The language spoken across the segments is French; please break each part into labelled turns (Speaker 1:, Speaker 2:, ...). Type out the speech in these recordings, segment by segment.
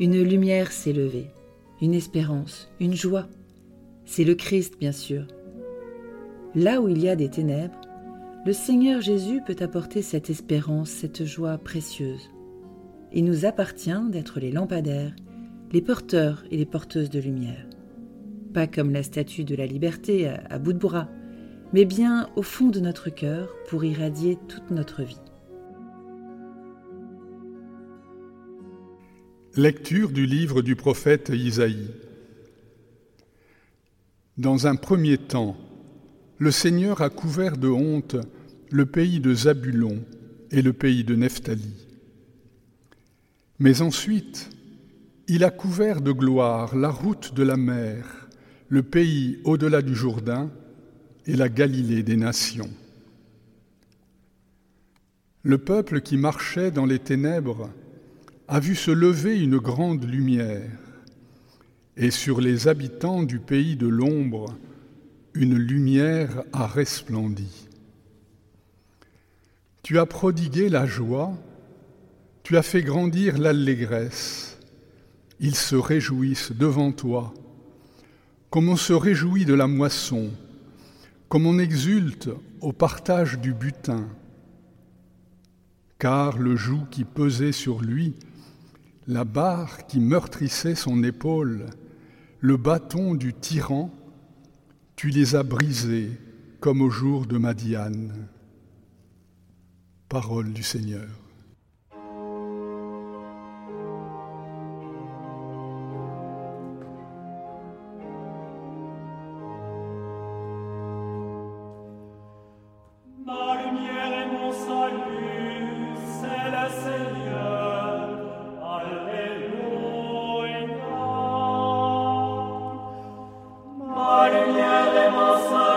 Speaker 1: Une lumière s'est levée, une espérance, une joie. C'est le Christ, bien sûr. Là où il y a des ténèbres, le Seigneur Jésus peut apporter cette espérance, cette joie précieuse. Il nous appartient d'être les lampadaires, les porteurs et les porteuses de lumière. Pas comme la statue de la liberté à, bout de bras, mais bien au fond de notre cœur pour irradier toute notre vie.
Speaker 2: Lecture du livre du prophète Isaïe. Dans un premier temps, le Seigneur a couvert de honte le pays de Zabulon et le pays de Nephtali. Mais ensuite, il a couvert de gloire la route de la mer, le pays au-delà du Jourdain et la Galilée des nations. Le peuple qui marchait dans les ténèbres a vu se lever une grande lumière, et sur les habitants du pays de l'ombre, une lumière a resplendi. Tu as prodigué la joie, tu as fait grandir l'allégresse. Ils se réjouissent devant toi, comme on se réjouit de la moisson, comme on exulte au partage du butin. Car le joug qui pesait sur lui, la barre qui meurtrissait son épaule, le bâton du tyran, tu les as brisés comme au jour de Madiane. Parole du Seigneur. Deus.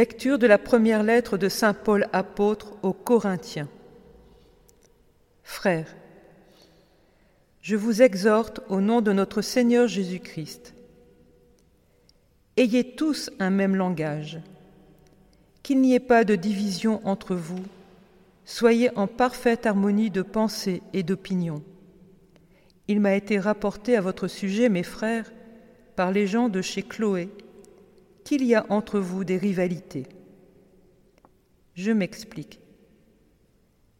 Speaker 3: Lecture de la première lettre de Saint Paul apôtre aux Corinthiens. Frères, je vous exhorte au nom de notre Seigneur Jésus-Christ. Ayez tous un même langage, qu'il n'y ait pas de division entre vous, soyez en parfaite harmonie de pensée et d'opinion. Il m'a été rapporté à votre sujet, mes frères, par les gens de chez Chloé, qu'il y a entre vous des rivalités. Je m'explique.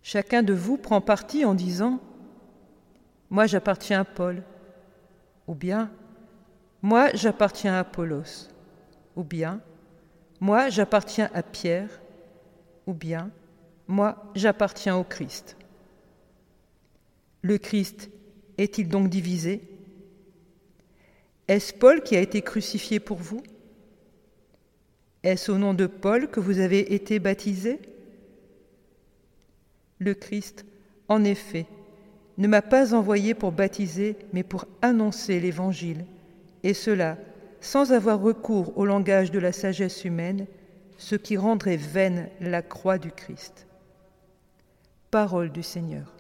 Speaker 3: Chacun de vous prend parti en disant Moi j'appartiens à Paul, ou bien Moi j'appartiens à Apollos, ou bien Moi j'appartiens à Pierre, ou bien Moi j'appartiens au Christ. Le Christ est-il donc divisé? Est-ce Paul qui a été crucifié pour vous? Est-ce au nom de Paul que vous avez été baptisé? Le Christ, en effet, ne m'a pas envoyé pour baptiser, mais pour annoncer l'Évangile, et cela sans avoir recours au langage de la sagesse humaine, ce qui rendrait vaine la croix du Christ. Parole du Seigneur.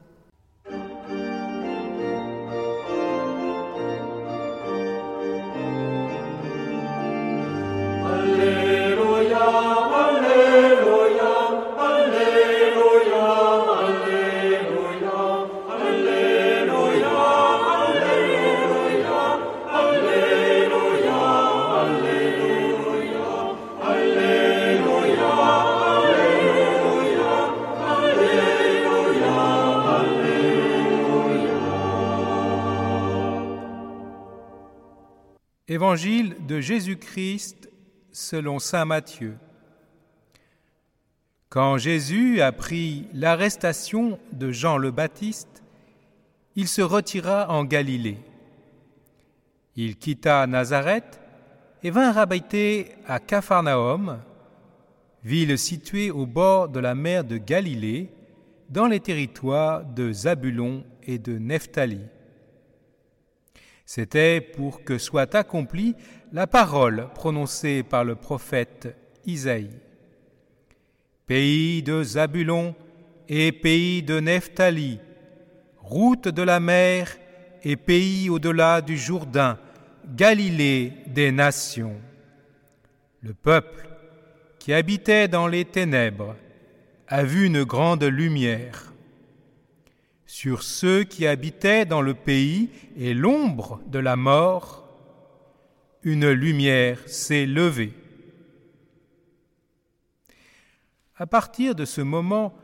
Speaker 4: Évangile de Jésus-Christ selon Saint Matthieu. Quand Jésus apprit l'arrestation de Jean le Baptiste, il se retira en Galilée. Il quitta Nazareth et vint habiter à Capharnaüm, ville située au bord de la mer de Galilée, dans les territoires de Zabulon et de Nephtali. C'était pour que soit accomplie la parole prononcée par le prophète Isaïe. Pays de Zabulon et pays de Nephtali, route de la mer et pays au-delà du Jourdain, Galilée des nations. Le peuple qui habitait dans les ténèbres a vu une grande lumière sur ceux qui habitaient dans le pays et l'ombre de la mort, une lumière s'est levée. À partir de ce moment,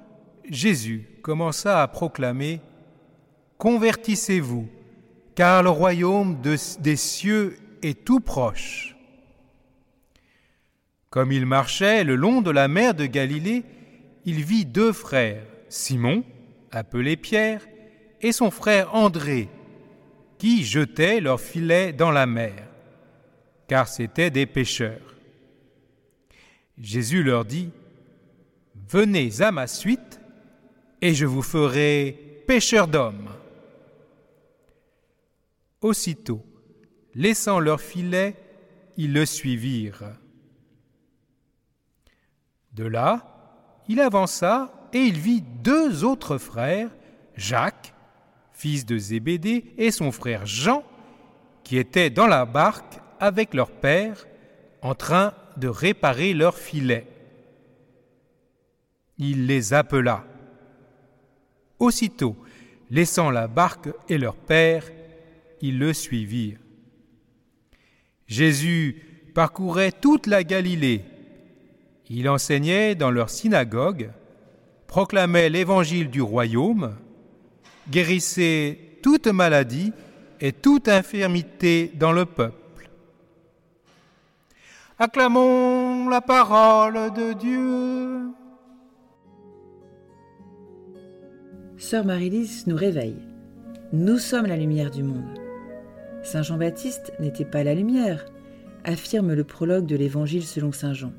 Speaker 4: Jésus commença à proclamer Convertissez-vous, car le royaume des cieux est tout proche. Comme il marchait le long de la mer de Galilée, il vit deux frères, Simon, appelé Pierre, et son frère André, qui jetaient leurs filets dans la mer, car c'étaient des pêcheurs. Jésus leur dit, Venez à ma suite, et je vous ferai pêcheurs d'hommes. Aussitôt, laissant leurs filets, ils le suivirent. De là, il avança et il vit deux autres frères, Jacques, fils de Zébédée, et son frère Jean, qui étaient dans la barque avec leur père, en train de réparer leurs filets. Il les appela. Aussitôt, laissant la barque et leur père, ils le suivirent. Jésus parcourait toute la Galilée. Il enseignait dans leur synagogue, proclamait l'évangile du royaume, guérissait toute maladie et toute infirmité dans le peuple. Acclamons la parole de Dieu.
Speaker 1: Sœur Marie-Lise nous réveille. Nous sommes la lumière du monde. Saint Jean-Baptiste n'était pas la lumière, affirme le prologue de l'Évangile selon Saint Jean.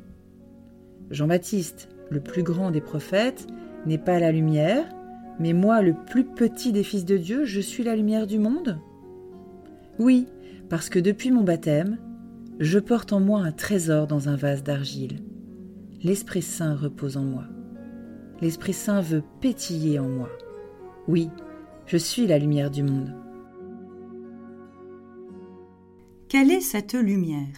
Speaker 1: Jean-Baptiste, le plus grand des prophètes, n'est pas la lumière, mais moi, le plus petit des fils de Dieu, je suis la lumière du monde? Oui, parce que depuis mon baptême, je porte en moi un trésor dans un vase d'argile. L'Esprit Saint repose en moi. L'Esprit Saint veut pétiller en moi. Oui, je suis la lumière du monde.
Speaker 5: Quelle est cette lumière?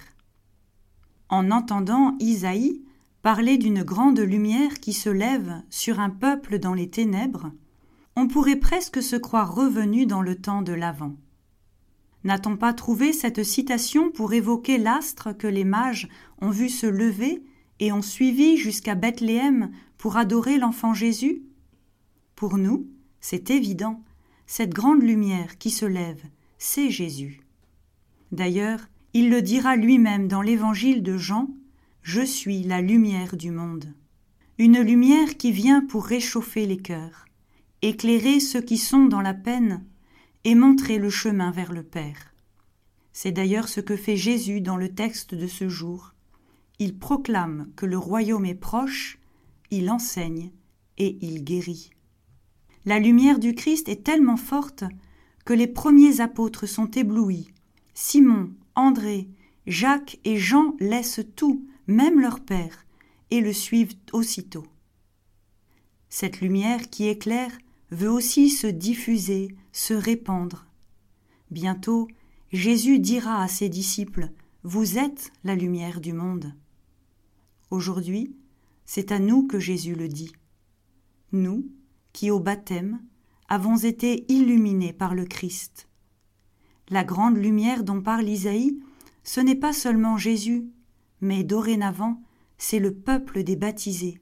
Speaker 5: En entendant Isaïe, Parler d'une grande lumière qui se lève sur un peuple dans les ténèbres, on pourrait presque se croire revenu dans le temps de l'Avent. N'a-t-on pas trouvé cette citation pour évoquer l'astre que les mages ont vu se lever et ont suivi jusqu'à Bethléem pour adorer l'enfant Jésus? Pour nous, c'est évident, cette grande lumière qui se lève, c'est Jésus. D'ailleurs, il le dira lui-même dans l'évangile de Jean je suis la lumière du monde. Une lumière qui vient pour réchauffer les cœurs, éclairer ceux qui sont dans la peine et montrer le chemin vers le Père. C'est d'ailleurs ce que fait Jésus dans le texte de ce jour. il proclame que le royaume est proche, il enseigne et il guérit. La lumière du Christ est tellement forte que les premiers apôtres sont éblouis. Simon, André, Jacques et Jean laissent tout, même leur père, et le suivent aussitôt. Cette lumière qui éclaire veut aussi se diffuser, se répandre. Bientôt, Jésus dira à ses disciples Vous êtes la lumière du monde. Aujourd'hui, c'est à nous que Jésus le dit. Nous, qui au baptême avons été illuminés par le Christ. La grande lumière dont parle Isaïe, ce n'est pas seulement Jésus, mais dorénavant, c'est le peuple des baptisés,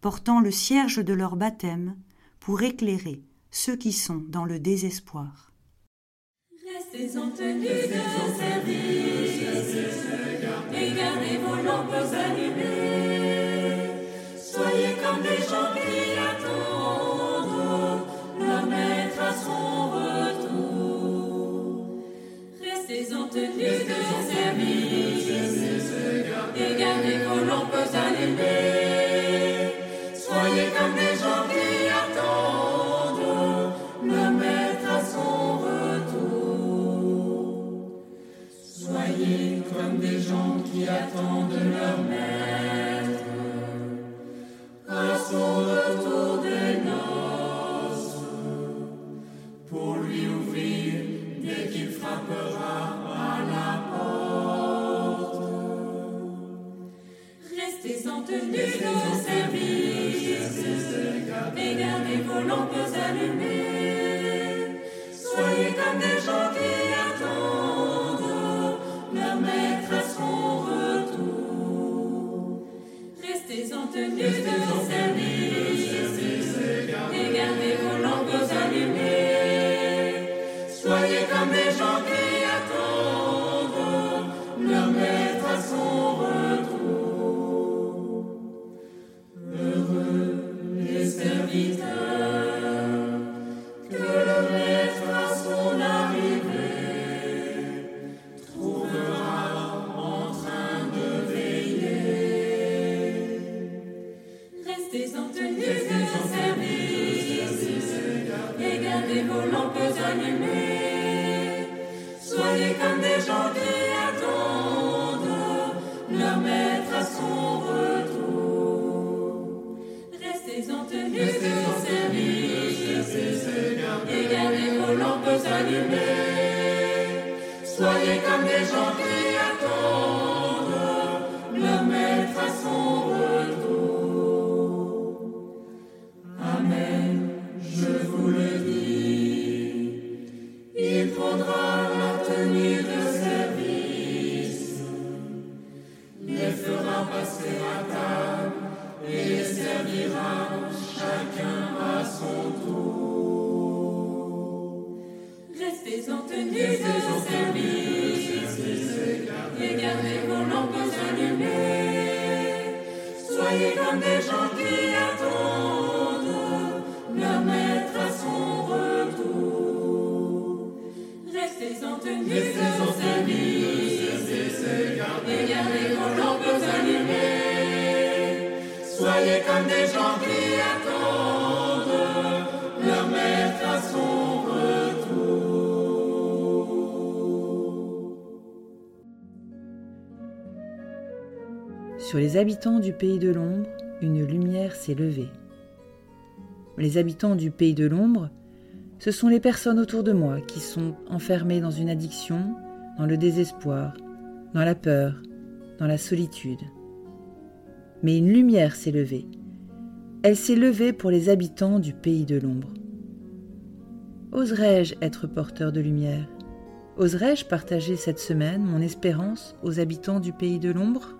Speaker 5: portant le cierge de leur baptême pour éclairer ceux qui sont dans le désespoir.
Speaker 6: Restez en tenue de service et gardez vos lampes allumées. Soyez comme des gens qui attendent leur maître à son retour. Restez en tenue de service Soyez comme des gens qui attendent leur maître à son retour. Soyez comme des gens qui attendent Restez en tenue de service et gardez vos lampes allumées. Soyez comme des gens qui attendent leur maître à son retour. Amen, je vous le dis, il faudra la tenue de service, les fera passer à table et servira chacun à son tour. Restez en tenue de service et gardez vos lampes allumées. Soyez comme des gens qui attendent leur maître à son retour. Restez en tenue de service Comme des gens qui attendent leur maître à son retour.
Speaker 1: Sur les habitants du pays de l'ombre, une lumière s'est levée. Les habitants du pays de l'ombre, ce sont les personnes autour de moi qui sont enfermées dans une addiction, dans le désespoir, dans la peur, dans la solitude. Mais une lumière s'est levée. Elle s'est levée pour les habitants du pays de l'ombre. Oserais-je être porteur de lumière? Oserais-je partager cette semaine mon espérance aux habitants du pays de l'ombre?